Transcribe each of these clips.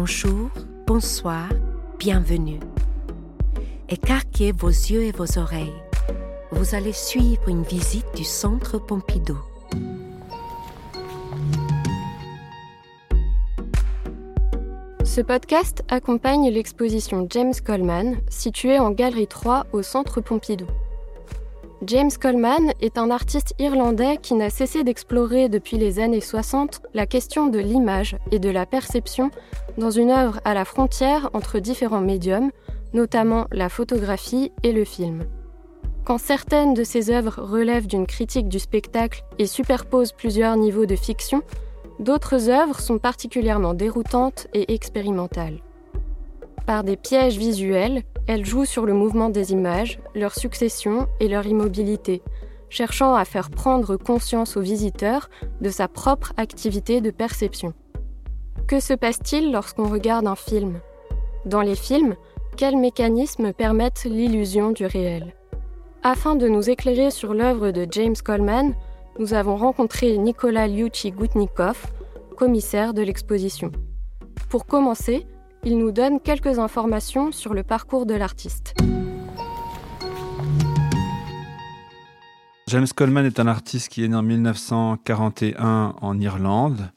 Bonjour, bonsoir, bienvenue. Écarquez vos yeux et vos oreilles. Vous allez suivre une visite du Centre Pompidou. Ce podcast accompagne l'exposition James Coleman, située en Galerie 3 au Centre Pompidou. James Coleman est un artiste irlandais qui n'a cessé d'explorer depuis les années 60 la question de l'image et de la perception dans une œuvre à la frontière entre différents médiums, notamment la photographie et le film. Quand certaines de ses œuvres relèvent d'une critique du spectacle et superposent plusieurs niveaux de fiction, D'autres œuvres sont particulièrement déroutantes et expérimentales. Par des pièges visuels, elles jouent sur le mouvement des images, leur succession et leur immobilité, cherchant à faire prendre conscience au visiteur de sa propre activité de perception. Que se passe-t-il lorsqu'on regarde un film? Dans les films, quels mécanismes permettent l'illusion du réel? Afin de nous éclairer sur l'œuvre de James Coleman, nous avons rencontré Nicolas Liucci Goutnikov, commissaire de l'exposition. Pour commencer, il nous donne quelques informations sur le parcours de l'artiste. James Coleman est un artiste qui est né en 1941 en Irlande.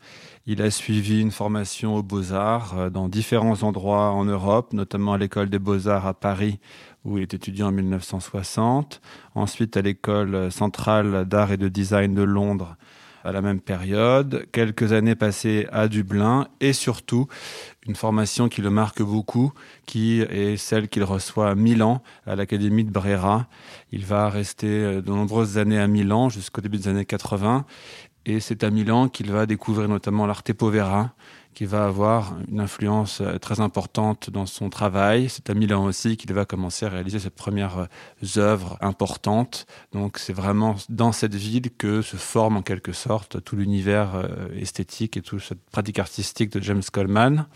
Il a suivi une formation aux beaux-arts euh, dans différents endroits en Europe, notamment à l'école des beaux-arts à Paris où il est étudiant en 1960, ensuite à l'école centrale d'art et de design de Londres à la même période, quelques années passées à Dublin et surtout une formation qui le marque beaucoup, qui est celle qu'il reçoit à Milan, à l'Académie de Brera. Il va rester de nombreuses années à Milan jusqu'au début des années 80 et c'est à Milan qu'il va découvrir notamment l'arte povera, qui va avoir une influence euh, très importante dans son travail. C'est à Milan aussi qu'il va commencer à réaliser ses premières euh, œuvres importantes. Donc c'est vraiment dans cette ville que se forme en quelque sorte tout l'univers euh, esthétique et toute cette pratique artistique de James Coleman.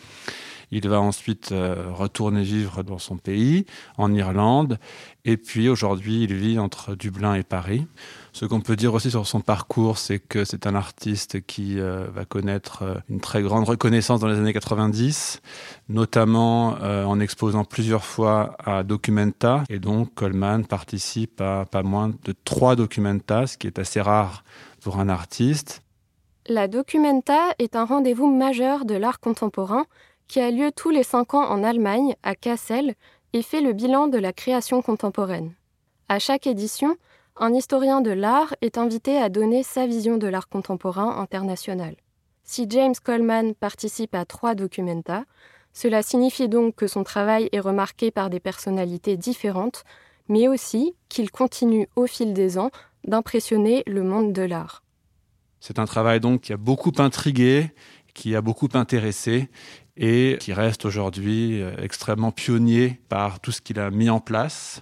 Il va ensuite retourner vivre dans son pays, en Irlande, et puis aujourd'hui il vit entre Dublin et Paris. Ce qu'on peut dire aussi sur son parcours, c'est que c'est un artiste qui euh, va connaître euh, une très grande reconnaissance dans les années 90, notamment euh, en exposant plusieurs fois à Documenta. Et donc Coleman participe à pas moins de trois Documenta, ce qui est assez rare pour un artiste. La Documenta est un rendez-vous majeur de l'art contemporain qui a lieu tous les cinq ans en Allemagne, à Kassel, et fait le bilan de la création contemporaine. À chaque édition, un historien de l'art est invité à donner sa vision de l'art contemporain international. Si James Coleman participe à trois documenta, cela signifie donc que son travail est remarqué par des personnalités différentes, mais aussi qu'il continue au fil des ans d'impressionner le monde de l'art. C'est un travail donc qui a beaucoup intrigué, qui a beaucoup intéressé et qui reste aujourd'hui euh, extrêmement pionnier par tout ce qu'il a mis en place,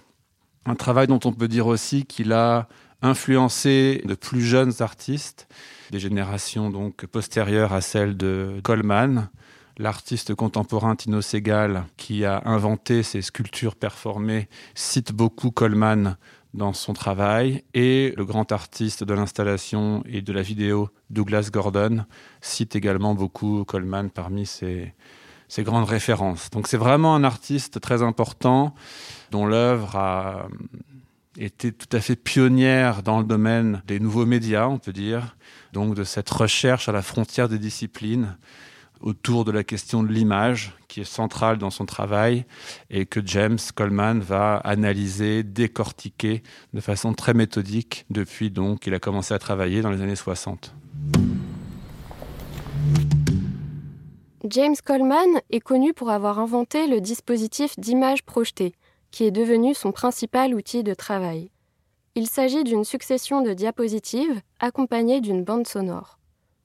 un travail dont on peut dire aussi qu'il a influencé de plus jeunes artistes, des générations donc postérieures à celle de Coleman, l'artiste contemporain Tino Segal, qui a inventé ces sculptures performées, cite beaucoup Coleman dans son travail, et le grand artiste de l'installation et de la vidéo Douglas Gordon cite également beaucoup Coleman parmi ses, ses grandes références. Donc c'est vraiment un artiste très important dont l'œuvre a été tout à fait pionnière dans le domaine des nouveaux médias, on peut dire, donc de cette recherche à la frontière des disciplines autour de la question de l'image, qui est centrale dans son travail, et que James Coleman va analyser, décortiquer de façon très méthodique depuis donc qu'il a commencé à travailler dans les années 60. James Coleman est connu pour avoir inventé le dispositif d'image projetée, qui est devenu son principal outil de travail. Il s'agit d'une succession de diapositives accompagnées d'une bande sonore.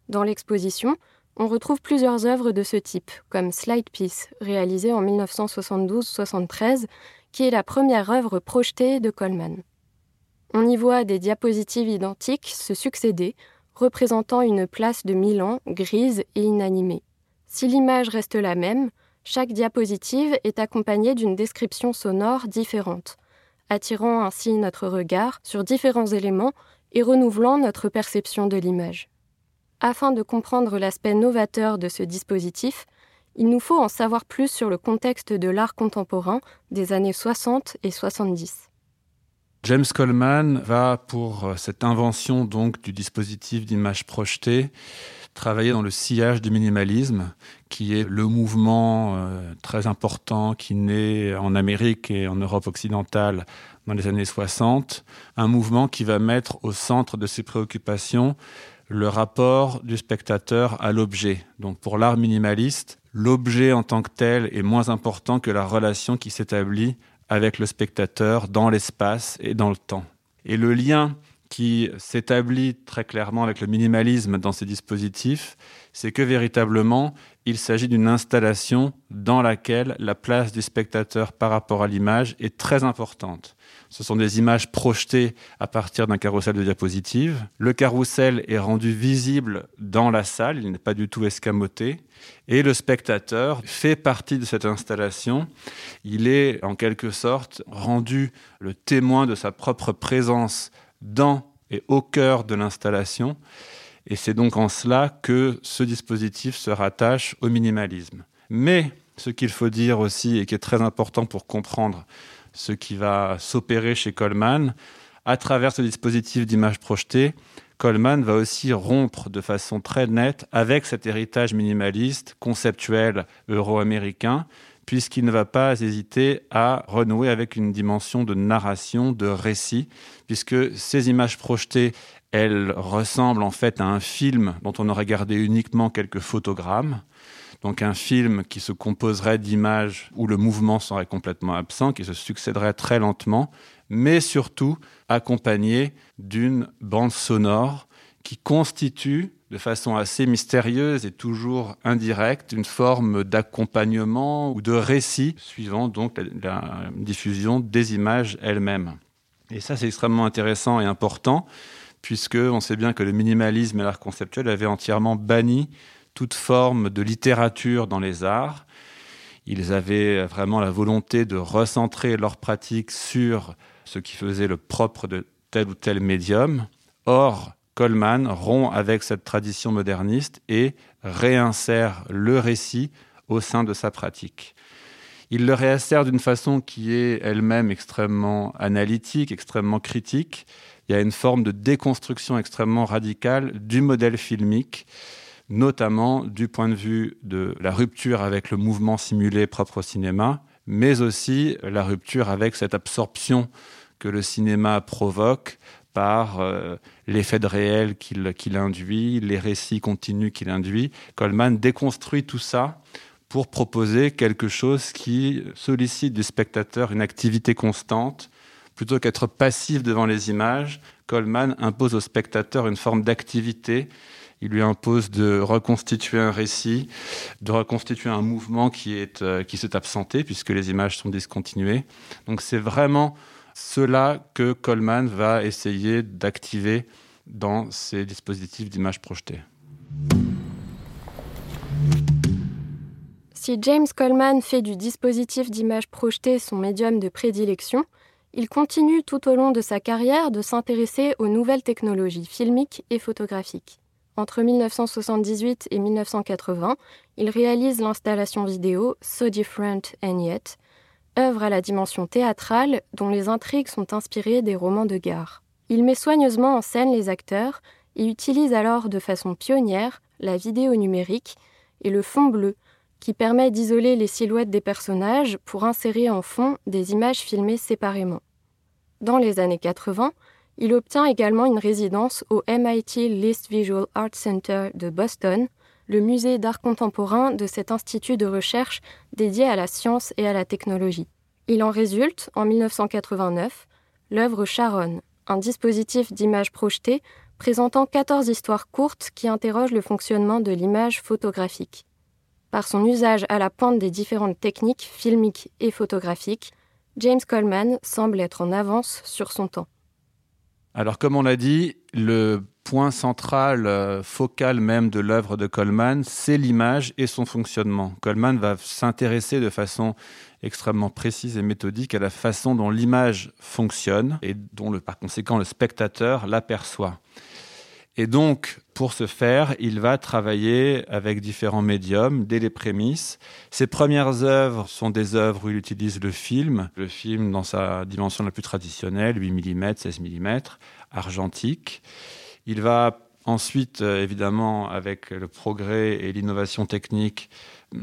Dans l'exposition, on retrouve plusieurs œuvres de ce type, comme Slide Piece, réalisée en 1972-73, qui est la première œuvre projetée de Coleman. On y voit des diapositives identiques se succéder, représentant une place de Milan grise et inanimée. Si l'image reste la même, chaque diapositive est accompagnée d'une description sonore différente, attirant ainsi notre regard sur différents éléments et renouvelant notre perception de l'image. Afin de comprendre l'aspect novateur de ce dispositif, il nous faut en savoir plus sur le contexte de l'art contemporain des années 60 et 70. James Coleman va, pour euh, cette invention donc du dispositif d'image projetée, travailler dans le sillage du minimalisme, qui est le mouvement euh, très important qui naît en Amérique et en Europe occidentale dans les années 60, un mouvement qui va mettre au centre de ses préoccupations le rapport du spectateur à l'objet. Donc pour l'art minimaliste, l'objet en tant que tel est moins important que la relation qui s'établit avec le spectateur dans l'espace et dans le temps. Et le lien qui s'établit très clairement avec le minimalisme dans ces dispositifs, c'est que véritablement, il s'agit d'une installation dans laquelle la place du spectateur par rapport à l'image est très importante. Ce sont des images projetées à partir d'un carrousel de diapositives. Le carrousel est rendu visible dans la salle, il n'est pas du tout escamoté. Et le spectateur fait partie de cette installation. Il est en quelque sorte rendu le témoin de sa propre présence dans et au cœur de l'installation. Et c'est donc en cela que ce dispositif se rattache au minimalisme. Mais ce qu'il faut dire aussi, et qui est très important pour comprendre ce qui va s'opérer chez Coleman, à travers ce dispositif d'image projetée, Coleman va aussi rompre de façon très nette avec cet héritage minimaliste, conceptuel euro-américain, puisqu'il ne va pas hésiter à renouer avec une dimension de narration, de récit, puisque ces images projetées, elles ressemblent en fait à un film dont on aurait gardé uniquement quelques photogrammes. Donc un film qui se composerait d'images où le mouvement serait complètement absent, qui se succéderait très lentement, mais surtout accompagné d'une bande sonore qui constitue de façon assez mystérieuse et toujours indirecte une forme d'accompagnement ou de récit suivant donc la, diffusion des images elles-mêmes. Et ça c'est extrêmement intéressant et important puisque on sait bien que le minimalisme et l'art conceptuel avaient entièrement banni toute forme de littérature dans les arts. Ils avaient vraiment la volonté de recentrer leur pratique sur ce qui faisait le propre de tel ou tel médium. Or, Coleman rompt avec cette tradition moderniste et réinsère le récit au sein de sa pratique. Il le réinsère d'une façon qui est elle-même extrêmement analytique, extrêmement critique. Il y a une forme de déconstruction extrêmement radicale du modèle filmique, notamment du point de vue de la rupture avec le mouvement simulé propre au cinéma, mais aussi la rupture avec cette absorption que le cinéma provoque par euh, l'effet de réel qu'il induit, les récits continus qu'il induit. Coleman déconstruit tout ça pour proposer quelque chose qui sollicite du spectateur une activité constante. Plutôt qu'être passif devant les images, Coleman impose au spectateur une forme d'activité. Il lui impose de reconstituer un récit, de reconstituer un mouvement qui euh, qui s'est absenté puisque les images sont discontinuées. Donc c'est vraiment cela que Coleman va essayer d'activer dans ses dispositifs d'image projetée. Si James Coleman fait du dispositif d'image projetée son médium de prédilection, il continue tout au long de sa carrière de s'intéresser aux nouvelles technologies filmiques et photographiques. Entre 1978 et 1980, il réalise l'installation vidéo So Different and Yet, œuvre à la dimension théâtrale dont les intrigues sont inspirées des romans de gare. Il met soigneusement en scène les acteurs et utilise alors de façon pionnière la vidéo numérique et le fond bleu, qui permet d'isoler les silhouettes des personnages pour insérer en fond des images filmées séparément. Dans les années 80, il obtient également une résidence au MIT List Visual Arts Center de Boston, le musée d'art contemporain de cet institut de recherche dédié à la science et à la technologie. Il en résulte, en 1989, l'œuvre Sharon, un dispositif d'image projetée présentant 14 histoires courtes qui interrogent le fonctionnement de l'image photographique. Par son usage à la pointe des différentes techniques filmiques et photographiques, James Coleman semble être en avance sur son temps. Alors comme on l'a dit, le point central, euh, focal même de l'œuvre de Coleman, c'est l'image et son fonctionnement. Coleman va s'intéresser de façon extrêmement précise et méthodique à la façon dont l'image fonctionne et dont, par conséquent, le spectateur l'aperçoit. Et donc, pour ce faire, il va travailler avec différents médiums dès les prémices. Ses premières œuvres sont des œuvres où il utilise le film, le film dans sa dimension la plus traditionnelle, 8 mm, 16 mm, argentique. Il va ensuite, euh, évidemment, avec le progrès et l'innovation technique,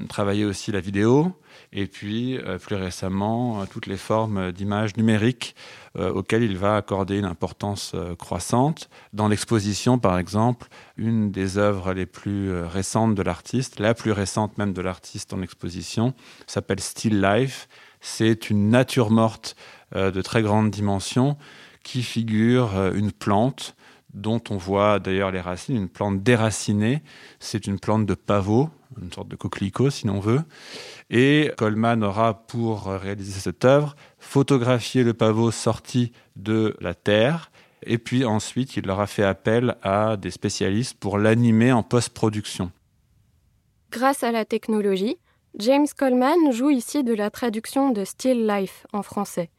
travailler aussi la vidéo, et puis euh, plus récemment, euh, toutes les formes d'images numériques euh, auxquelles il va accorder une importance croissante. Dans l'exposition, par exemple, une des œuvres les plus récentes de l'artiste, la plus récente même de l'artiste en exposition, s'appelle Still Life. C'est une nature morte de très grande dimension qui figure une plante dont on voit d'ailleurs les racines, une plante déracinée. C'est une plante de pavot, une sorte de coquelicot si l'on veut. Et Coleman aura, pour réaliser cette œuvre, photographié le pavot sorti de la terre. Et puis ensuite, il aura fait appel à des spécialistes pour l'animer en post-production. Grâce à la technologie, James Coleman joue ici de la traduction de Still Life en français,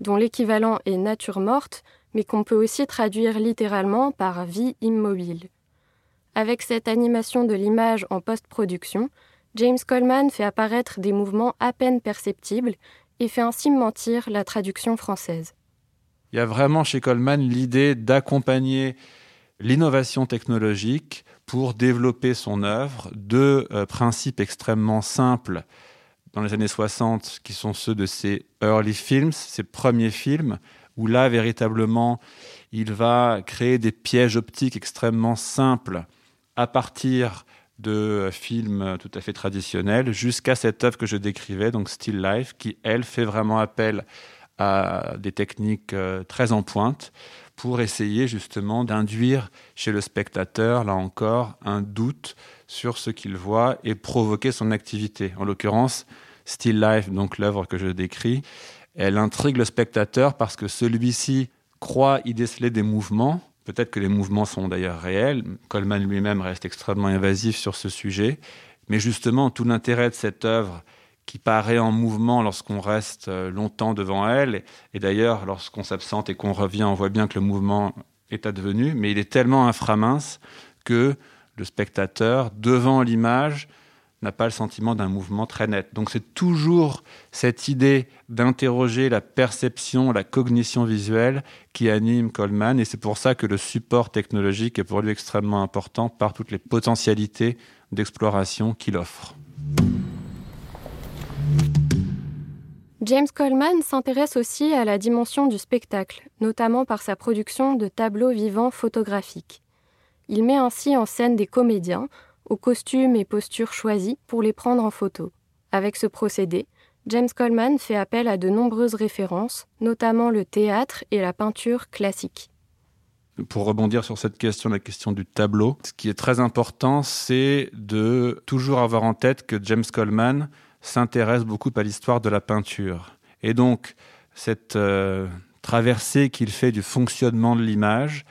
dont l'équivalent est nature morte, mais qu'on peut aussi traduire littéralement par vie immobile. Avec cette animation de l'image en post-production, James Coleman fait apparaître des mouvements à peine perceptibles et fait ainsi mentir la traduction française. Il y a vraiment chez Coleman l'idée d'accompagner l'innovation technologique pour développer son œuvre. Deux euh, principes extrêmement simples dans les années 60 qui sont ceux de ses early films, ses premiers films, où là, véritablement, il va créer des pièges optiques extrêmement simples à partir de films tout à fait traditionnels jusqu'à cette œuvre que je décrivais, donc Still Life, qui, elle, fait vraiment appel à des techniques euh, très en pointe pour essayer justement d'induire chez le spectateur, là encore, un doute sur ce qu'il voit et provoquer son activité. En l'occurrence, Still Life, donc l'œuvre que je décris, elle intrigue le spectateur parce que celui-ci croit y déceler des mouvements. Peut-être que les mouvements sont d'ailleurs réels. Coleman lui-même reste extrêmement invasif sur ce sujet. Mais justement, tout l'intérêt de cette œuvre qui paraît en mouvement lorsqu'on reste euh, longtemps devant elle, et d'ailleurs lorsqu'on s'absente et qu'on revient, on voit bien que le mouvement est advenu, mais il est tellement inframince que le spectateur, devant l'image, n'a pas le sentiment d'un mouvement très net. Donc c'est toujours cette idée d'interroger la perception, la cognition visuelle qui anime Coleman et c'est pour ça que le support technologique est pour lui extrêmement important par toutes les potentialités d'exploration qu'il offre. James Coleman s'intéresse aussi à la dimension du spectacle, notamment par sa production de tableaux vivants photographiques. Il met ainsi en scène des comédiens aux costumes et postures choisis pour les prendre en photo. Avec ce procédé, James Coleman fait appel à de nombreuses références, notamment le théâtre et la peinture classique. Pour rebondir sur cette question, la question du tableau, ce qui est très important, c'est de toujours avoir en tête que James Coleman s'intéresse beaucoup à l'histoire de la peinture. Et donc, cette euh, traversée qu'il fait du fonctionnement de l'image,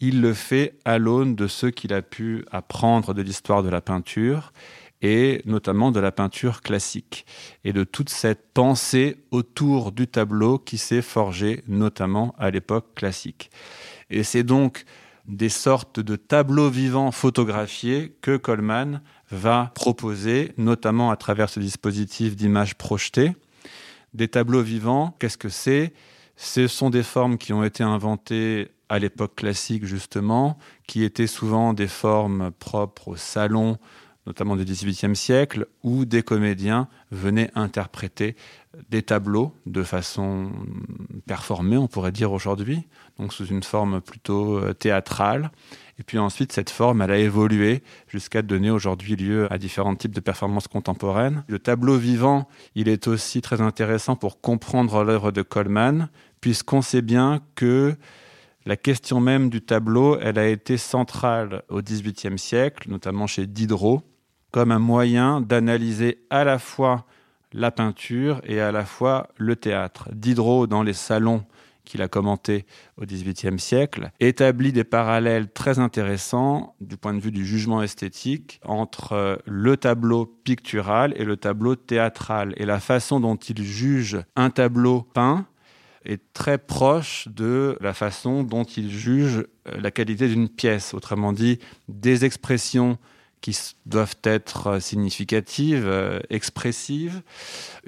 il le fait à l'aune de ce qu'il a pu apprendre de l'histoire de la peinture et notamment de la peinture classique et de toute cette pensée autour du tableau qui s'est forgée notamment à l'époque classique. Et c'est donc des sortes de tableaux vivants photographiés que Coleman va proposer, notamment à travers ce dispositif d'image projetée. Des tableaux vivants, qu'est-ce que c'est? Ce sont des formes qui ont été inventées à l'époque classique justement, qui étaient souvent des formes propres au salon, notamment du XVIIIe siècle, où des comédiens venaient interpréter des tableaux de façon performée, on pourrait dire aujourd'hui, donc sous une forme plutôt euh, théâtrale. Et puis ensuite, cette forme, elle a évolué jusqu'à donner aujourd'hui lieu à différents types de performances contemporaines. Le tableau vivant, il est aussi très intéressant pour comprendre l'œuvre de Coleman, puisqu'on sait bien que la question même du tableau, elle a été centrale au XVIIIe siècle, notamment chez Diderot, comme un moyen d'analyser à la fois la peinture et à la fois le théâtre. Diderot, dans les salons qu'il a commentés au XVIIIe siècle, établit des parallèles très intéressants du point de vue du jugement esthétique entre le tableau pictural et le tableau théâtral. Et la façon dont il juge un tableau peint est très proche de la façon dont il juge la qualité d'une pièce. Autrement dit, des expressions qui doivent être euh, significatives, euh, expressives,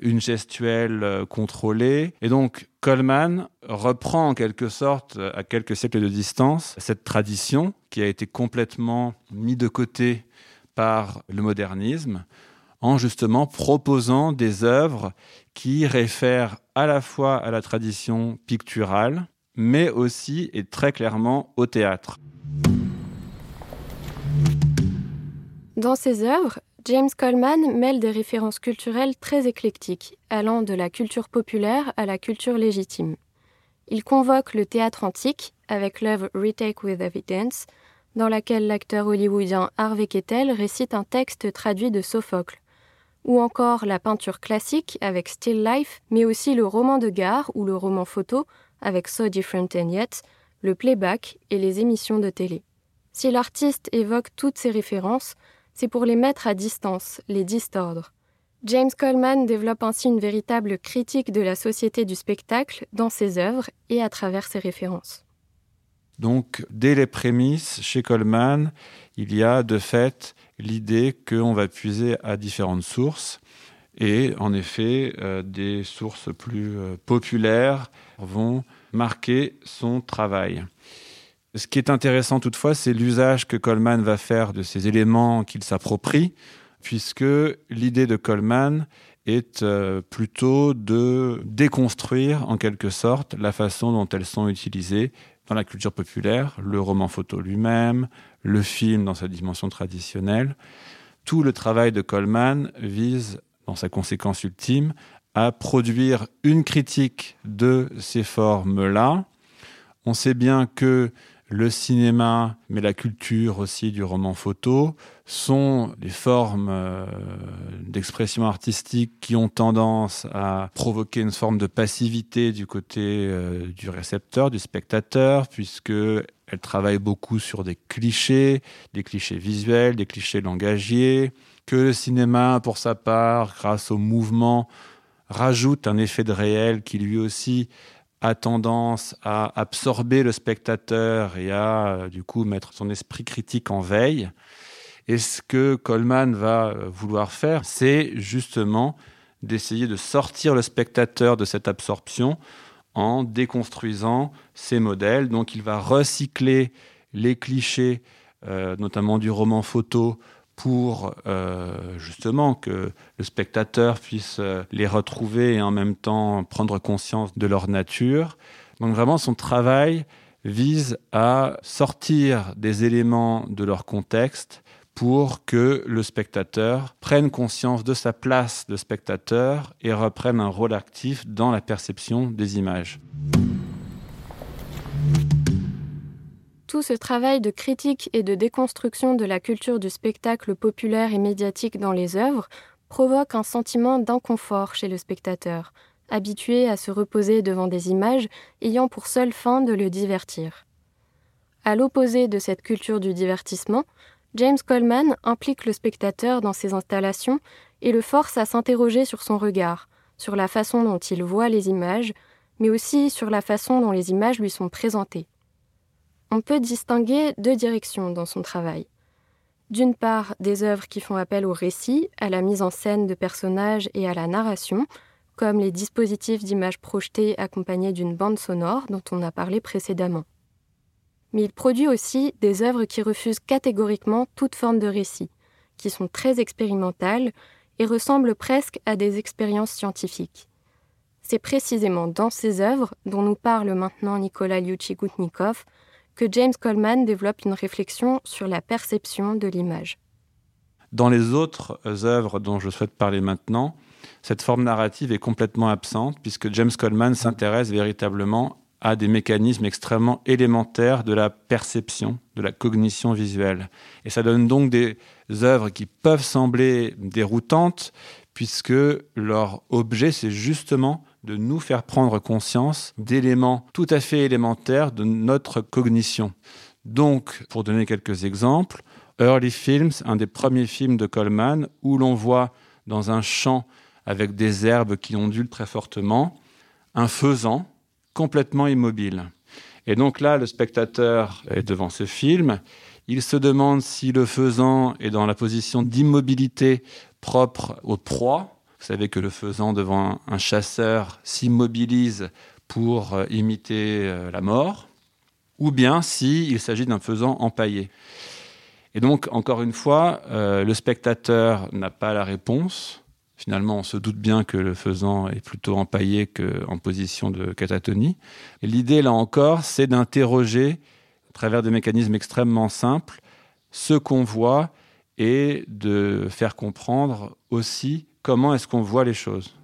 une gestuelle euh, contrôlée. Et donc, Coleman reprend en quelque sorte, à quelques siècles de distance, cette tradition qui a été complètement mise de côté par le modernisme, en justement proposant des œuvres qui réfèrent à la fois à la tradition picturale, mais aussi et très clairement au théâtre. Dans ses œuvres, James Coleman mêle des références culturelles très éclectiques, allant de la culture populaire à la culture légitime. Il convoque le théâtre antique avec l'œuvre Retake with Evidence, dans laquelle l'acteur hollywoodien Harvey Kettel récite un texte traduit de Sophocle, ou encore la peinture classique avec Still Life, mais aussi le roman de gare ou le roman photo avec So Different and Yet, le playback et les émissions de télé. Si l'artiste évoque toutes ces références, c'est pour les mettre à distance, les distordre. James Coleman développe ainsi une véritable critique de la société du spectacle dans ses œuvres et à travers ses références. Donc, dès les prémices, chez Coleman, il y a de fait l'idée qu'on va puiser à différentes sources. Et en effet, euh, des sources plus euh, populaires vont marquer son travail. Ce qui est intéressant toutefois, c'est l'usage que Coleman va faire de ces éléments qu'il s'approprie, puisque l'idée de Coleman est euh, plutôt de déconstruire en quelque sorte la façon dont elles sont utilisées la culture populaire, le roman photo lui-même, le film dans sa dimension traditionnelle. Tout le travail de Coleman vise, dans sa conséquence ultime, à produire une critique de ces formes-là. On sait bien que le cinéma, mais la culture aussi du roman photo, sont des formes euh, d'expression artistique qui ont tendance à provoquer une forme de passivité du côté euh, du récepteur, du spectateur, puisque elles travaillent beaucoup sur des clichés, des clichés visuels, des clichés langagiers, que le cinéma, pour sa part, grâce au mouvement, rajoute un effet de réel qui lui aussi a tendance à absorber le spectateur et à euh, du coup mettre son esprit critique en veille. Et ce que Coleman va euh, vouloir faire, c'est justement d'essayer de sortir le spectateur de cette absorption en déconstruisant ses modèles. Donc il va recycler les clichés, euh, notamment du roman photo, pour euh, justement que le spectateur puisse euh, les retrouver et en même temps prendre conscience de leur nature. Donc vraiment, son travail vise à sortir des éléments de leur contexte pour que le spectateur prenne conscience de sa place de spectateur et reprenne un rôle actif dans la perception des images. Tout ce travail de critique et de déconstruction de la culture du spectacle populaire et médiatique dans les œuvres provoque un sentiment d'inconfort chez le spectateur, habitué à se reposer devant des images ayant pour seule fin de le divertir. À l'opposé de cette culture du divertissement, James Coleman implique le spectateur dans ses installations et le force à s'interroger sur son regard, sur la façon dont il voit les images, mais aussi sur la façon dont les images lui sont présentées on peut distinguer deux directions dans son travail. D'une part, des œuvres qui font appel au récit, à la mise en scène de personnages et à la narration, comme les dispositifs d'images projetées accompagnés d'une bande sonore dont on a parlé précédemment. Mais il produit aussi des œuvres qui refusent catégoriquement toute forme de récit, qui sont très expérimentales et ressemblent presque à des expériences scientifiques. C'est précisément dans ces œuvres, dont nous parle maintenant Nicolas Lyuchi-Goutnikov, que James Coleman développe une réflexion sur la perception de l'image. Dans les autres œuvres dont je souhaite parler maintenant, cette forme narrative est complètement absente puisque James Coleman s'intéresse véritablement à des mécanismes extrêmement élémentaires de la perception, de la cognition visuelle. Et ça donne donc des œuvres qui peuvent sembler déroutantes puisque leur objet, c'est justement de nous faire prendre conscience d'éléments tout à fait élémentaires de notre cognition. Donc, pour donner quelques exemples, Early Films, un des premiers films de Coleman, où l'on voit dans un champ avec des herbes qui ondulent très fortement, un faisan complètement immobile. Et donc là, le spectateur est devant ce film, il se demande si le faisant est dans la position d'immobilité propre aux proies. Vous savez que le faisant devant un chasseur s'immobilise pour euh, imiter euh, la mort, ou bien s'il s'agit d'un faisant empaillé. Et donc, encore une fois, euh, le spectateur n'a pas la réponse. Finalement, on se doute bien que le faisant est plutôt empaillé qu'en position de catatonie. L'idée, là encore, c'est d'interroger, à travers des mécanismes extrêmement simples, ce qu'on voit et de faire comprendre aussi comment est-ce qu'on voit les choses?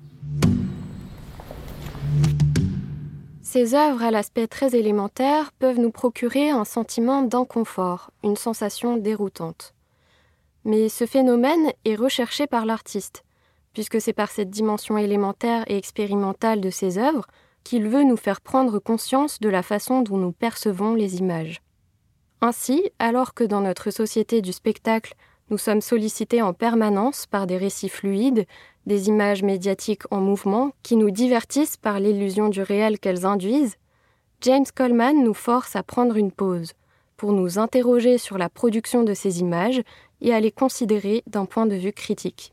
Ces œuvres à l'aspect très élémentaire peuvent nous procurer un sentiment d'inconfort, une sensation déroutante. Mais ce phénomène est recherché par l'artiste, puisque c'est par cette dimension élémentaire et expérimentale de ses œuvres qu'il veut nous faire prendre conscience de la façon dont nous percevons les images. Ainsi, alors que dans notre société du spectacle, nous sommes sollicités en permanence par des récits fluides, des images médiatiques en mouvement qui nous divertissent par l'illusion du réel qu'elles induisent, James Coleman nous force à prendre une pause pour nous interroger sur la production de ces images et à les considérer d'un point de vue critique.